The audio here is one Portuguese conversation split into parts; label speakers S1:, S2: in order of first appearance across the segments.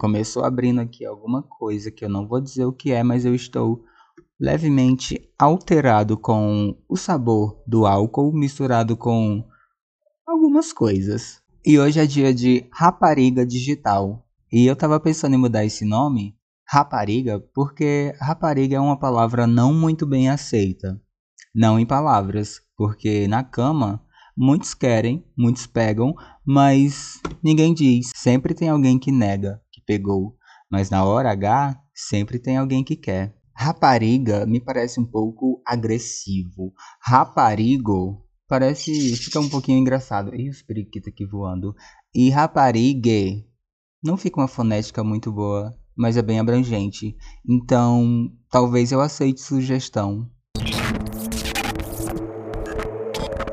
S1: começou abrindo aqui alguma coisa que eu não vou dizer o que é, mas eu estou levemente alterado com o sabor do álcool misturado com algumas coisas. E hoje é dia de rapariga digital. E eu tava pensando em mudar esse nome, rapariga, porque rapariga é uma palavra não muito bem aceita. Não em palavras, porque na cama muitos querem, muitos pegam, mas ninguém diz. Sempre tem alguém que nega pegou, mas na hora H sempre tem alguém que quer. Rapariga me parece um pouco agressivo. Raparigo parece fica um pouquinho engraçado. E os periquitos aqui voando. E raparigue não fica uma fonética muito boa, mas é bem abrangente. Então, talvez eu aceite sugestão.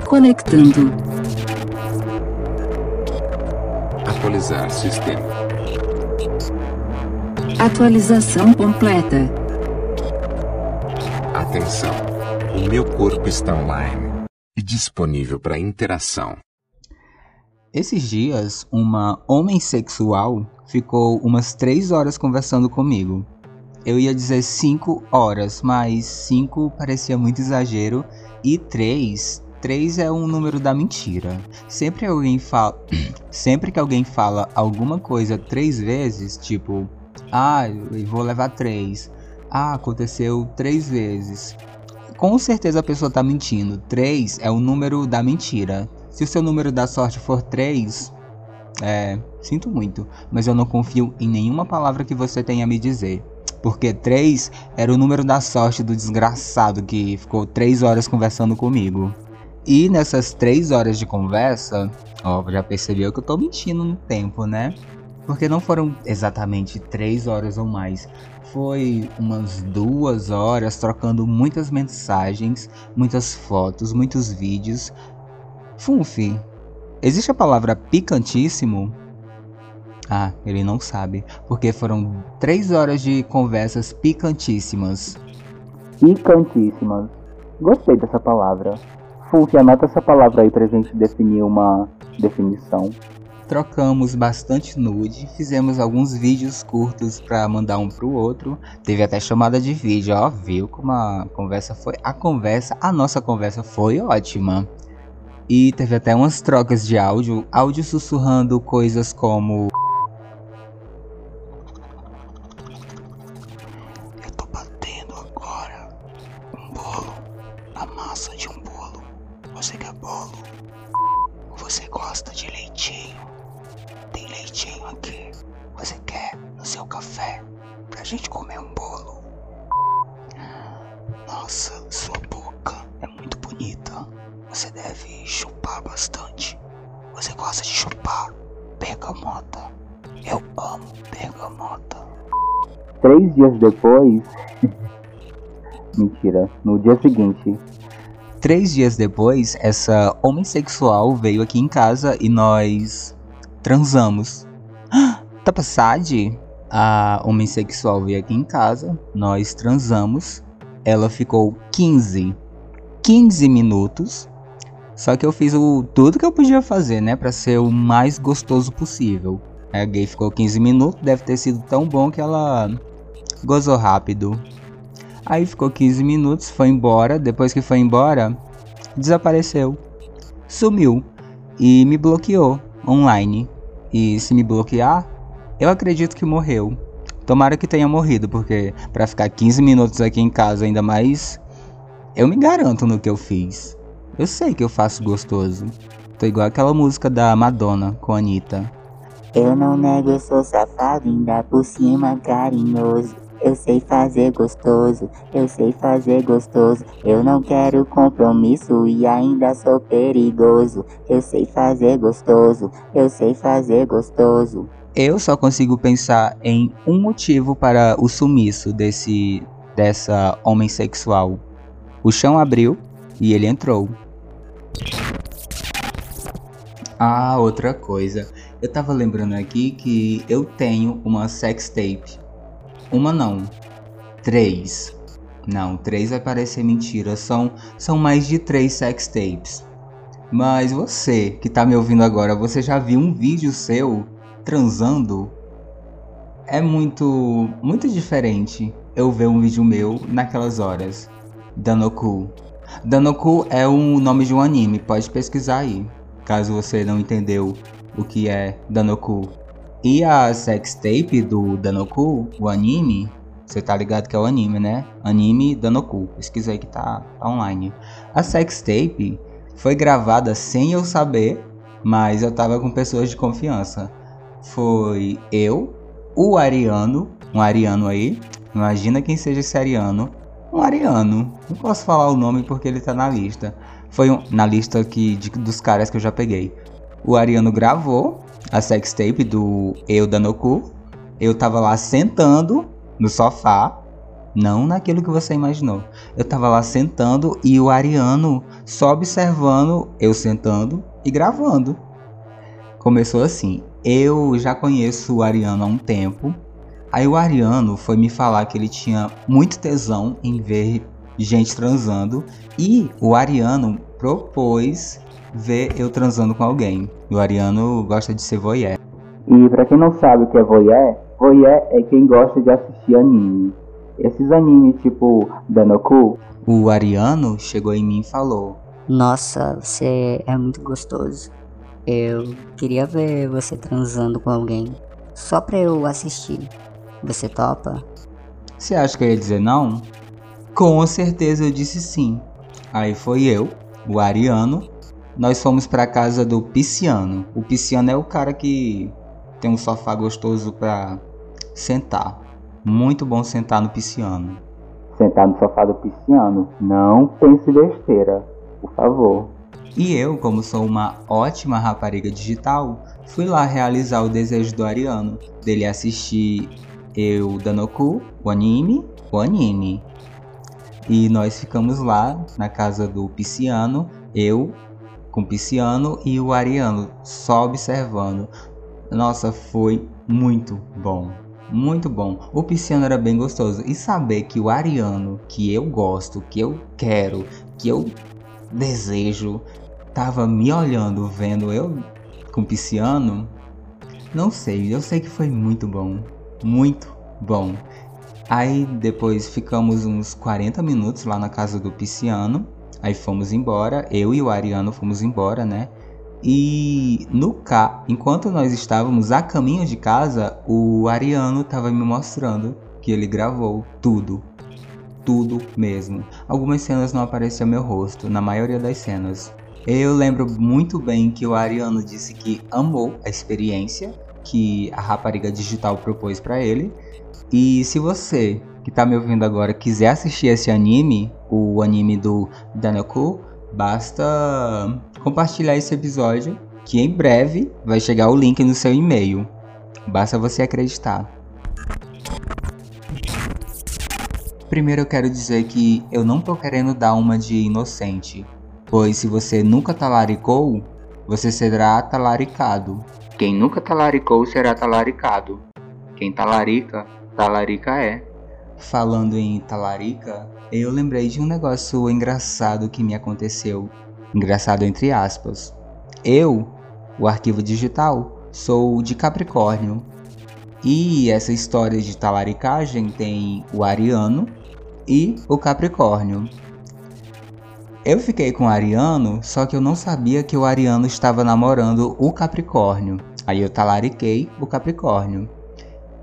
S2: Conectando.
S3: Atualizar sistema.
S2: Atualização completa.
S3: Atenção. O meu corpo está online e disponível para interação.
S1: Esses dias, uma homem sexual ficou umas 3 horas conversando comigo. Eu ia dizer 5 horas, mas 5 parecia muito exagero e 3 3 é um número da mentira. Sempre alguém fala, sempre que alguém fala alguma coisa três vezes, tipo, ah, eu vou levar três. Ah, aconteceu três vezes. Com certeza a pessoa tá mentindo. 3 é o número da mentira. Se o seu número da sorte for 3, é, sinto muito, mas eu não confio em nenhuma palavra que você tenha a me dizer. Porque 3 era o número da sorte do desgraçado que ficou 3 horas conversando comigo. E nessas 3 horas de conversa, ó, já percebeu que eu tô mentindo no tempo, né? Porque não foram exatamente 3 horas ou mais. Foi umas duas horas trocando muitas mensagens, muitas fotos, muitos vídeos, Funfi, existe a palavra picantíssimo? Ah, ele não sabe, porque foram três horas de conversas picantíssimas. Picantíssimas. Gostei dessa palavra. Funfi, anota essa palavra aí pra gente definir uma definição. Trocamos bastante nude, fizemos alguns vídeos curtos para mandar um pro outro. Teve até chamada de vídeo, ó, viu como a conversa foi? A conversa, a nossa conversa foi ótima. E teve até umas trocas de áudio, áudio sussurrando coisas como Você quer bolo? Você gosta de leitinho? Tem leitinho aqui. Você quer no seu café pra gente comer um bolo? Nossa, sua boca é muito bonita. Você deve chupar bastante. Você gosta de chupar bergamota? Eu amo bergamota. Três dias depois. Mentira, no dia seguinte. Três dias depois, essa homossexual veio aqui em casa e nós transamos. Tá passade? A homossexual veio aqui em casa, nós transamos. Ela ficou 15, 15 minutos só que eu fiz o tudo que eu podia fazer, né, para ser o mais gostoso possível. A gay ficou 15 minutos, deve ter sido tão bom que ela gozou rápido. Aí ficou 15 minutos, foi embora. Depois que foi embora, desapareceu. Sumiu e me bloqueou online. E se me bloquear, eu acredito que morreu. Tomara que tenha morrido, porque para ficar 15 minutos aqui em casa ainda mais, eu me garanto no que eu fiz. Eu sei que eu faço gostoso. Tô igual aquela música da Madonna com a Anitta.
S4: Eu não nego, eu sou safado, ainda por cima carinhoso. Eu sei fazer gostoso, eu sei fazer gostoso. Eu não quero compromisso e ainda sou perigoso. Eu sei fazer gostoso, eu sei fazer gostoso.
S1: Eu só consigo pensar em um motivo para o sumiço desse dessa homem sexual. O chão abriu e ele entrou. Ah, outra coisa. Eu tava lembrando aqui que eu tenho uma sex tape. Uma não. Três. Não, três vai parecer mentira. São, são mais de três sex tapes. Mas você que tá me ouvindo agora, você já viu um vídeo seu transando? é muito, muito diferente eu ver um vídeo meu naquelas horas. Danoku. Danoku é o nome de um anime, pode pesquisar aí, caso você não entendeu o que é Danoku. E a sextape do Danoku, o anime, você tá ligado que é o anime, né? Anime Danoku, pesquisa aí que tá, tá online. A sextape foi gravada sem eu saber, mas eu tava com pessoas de confiança. Foi eu, o Ariano, um Ariano aí, imagina quem seja esse Ariano, um Ariano, não posso falar o nome porque ele tá na lista. Foi um, na lista que, de, dos caras que eu já peguei. O Ariano gravou a sextape do Eu Danoku. Eu tava lá sentando no sofá, não naquilo que você imaginou. Eu tava lá sentando e o Ariano só observando eu sentando e gravando. Começou assim. Eu já conheço o Ariano há um tempo. Aí o Ariano foi me falar que ele tinha muito tesão em ver gente transando e o Ariano propôs ver eu transando com alguém. E o Ariano gosta de ser voyeur.
S5: E pra quem não sabe o que é voyeur, voyeur é quem gosta de assistir anime. Esses animes tipo Danoku.
S1: O Ariano chegou em mim e falou:
S4: Nossa, você é muito gostoso. Eu queria ver você transando com alguém. Só pra eu assistir. Você topa?
S1: Você acha que eu ia dizer não? Com certeza eu disse sim. Aí foi eu, o Ariano, nós fomos para casa do Pisciano. O Pisciano é o cara que tem um sofá gostoso para sentar. Muito bom sentar no Pisciano.
S5: Sentar no sofá do Pisciano. Não pense besteira, por favor.
S1: E eu, como sou uma ótima rapariga digital, fui lá realizar o desejo do Ariano, dele assistir eu Danoku, o anime, o anime. E nós ficamos lá na casa do Pisciano, eu com o Pisciano e o Ariano, só observando. Nossa, foi muito bom. Muito bom. O Pisciano era bem gostoso. E saber que o Ariano, que eu gosto, que eu quero, que eu desejo, tava me olhando, vendo eu com o Pisciano. Não sei, eu sei que foi muito bom. Muito bom. Aí depois ficamos uns 40 minutos lá na casa do Pisciano. Aí fomos embora, eu e o Ariano fomos embora, né? E no ca, enquanto nós estávamos a caminho de casa, o Ariano estava me mostrando que ele gravou tudo. Tudo mesmo. Algumas cenas não aparecia meu rosto, na maioria das cenas. Eu lembro muito bem que o Ariano disse que amou a experiência que a rapariga digital propôs para ele. E se você que tá me ouvindo agora quiser assistir esse anime, o anime do Danoku, basta compartilhar esse episódio que em breve vai chegar o link no seu e-mail. Basta você acreditar. Primeiro eu quero dizer que eu não tô querendo dar uma de inocente, pois se você nunca talaricou, você será talaricado. Quem nunca talaricou será talaricado. Quem talarica, talarica é. Falando em talarica, eu lembrei de um negócio engraçado que me aconteceu. Engraçado entre aspas. Eu, o arquivo digital, sou de Capricórnio. E essa história de talaricagem tem o Ariano e o Capricórnio. Eu fiquei com o Ariano, só que eu não sabia que o Ariano estava namorando o Capricórnio. Aí eu talariquei o Capricórnio.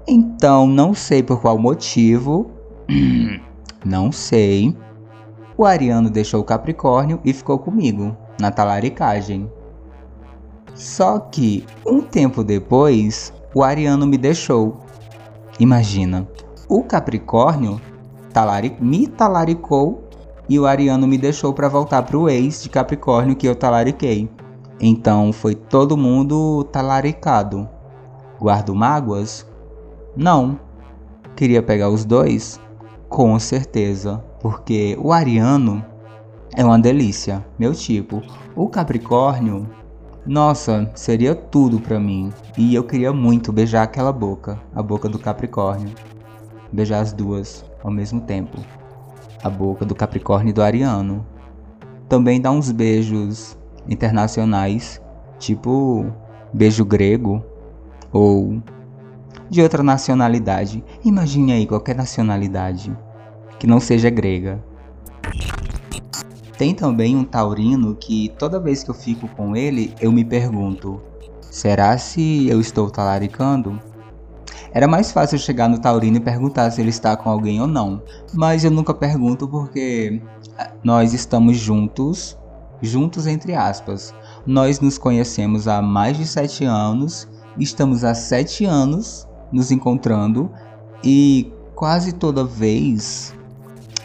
S1: Então, não sei por qual motivo, não sei. O Ariano deixou o Capricórnio e ficou comigo na talaricagem. Só que um tempo depois, o Ariano me deixou. Imagina, o Capricórnio talari me talaricou e o Ariano me deixou para voltar pro ex de Capricórnio que eu talariquei. Então foi todo mundo talaricado. Guardo mágoas? Não. Queria pegar os dois? Com certeza, porque o Ariano é uma delícia, meu tipo. O Capricórnio, nossa, seria tudo para mim. E eu queria muito beijar aquela boca, a boca do Capricórnio. Beijar as duas ao mesmo tempo. A boca do Capricórnio e do Ariano. Também dar uns beijos internacionais, tipo beijo grego ou de outra nacionalidade. Imagine aí qualquer nacionalidade que não seja grega. Tem também um taurino que toda vez que eu fico com ele, eu me pergunto: será se eu estou talaricando? Era mais fácil chegar no taurino e perguntar se ele está com alguém ou não, mas eu nunca pergunto porque nós estamos juntos, juntos entre aspas. Nós nos conhecemos há mais de sete anos, estamos há sete anos nos encontrando e quase toda vez.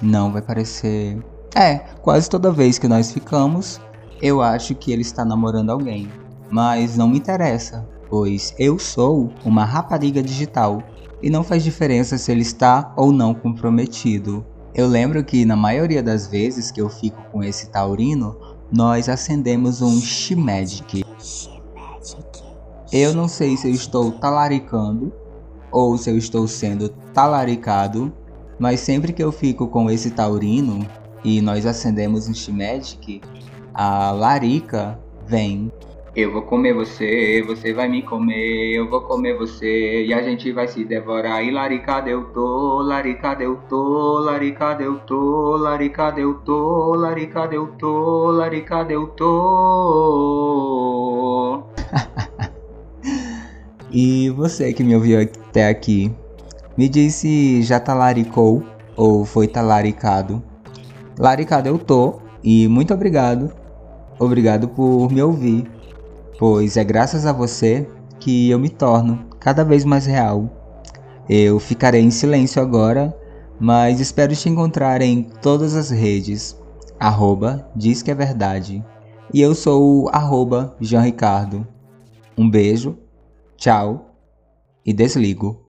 S1: Não, vai parecer. É, quase toda vez que nós ficamos, eu acho que ele está namorando alguém. Mas não me interessa, pois eu sou uma rapariga digital e não faz diferença se ele está ou não comprometido. Eu lembro que na maioria das vezes que eu fico com esse taurino, nós acendemos um Shimagic. Eu não sei se eu estou talaricando ou se eu estou sendo talaricado, mas sempre que eu fico com esse taurino e nós acendemos um Shimagic, a larica vem. Eu vou comer você, você vai me comer, eu vou comer você e a gente vai se devorar. E larica eu tô, larica eu tô, larica eu tô, larica eu tô, larica eu tô, larica eu tô. e você que me ouviu até aqui, me disse já talaricou ou foi talaricado? Laricado eu tô e muito obrigado. Obrigado por me ouvir pois é graças a você que eu me torno cada vez mais real. Eu ficarei em silêncio agora, mas espero te encontrar em todas as redes. Arroba diz que é verdade. E eu sou o arroba Jean Ricardo. Um beijo, tchau e desligo.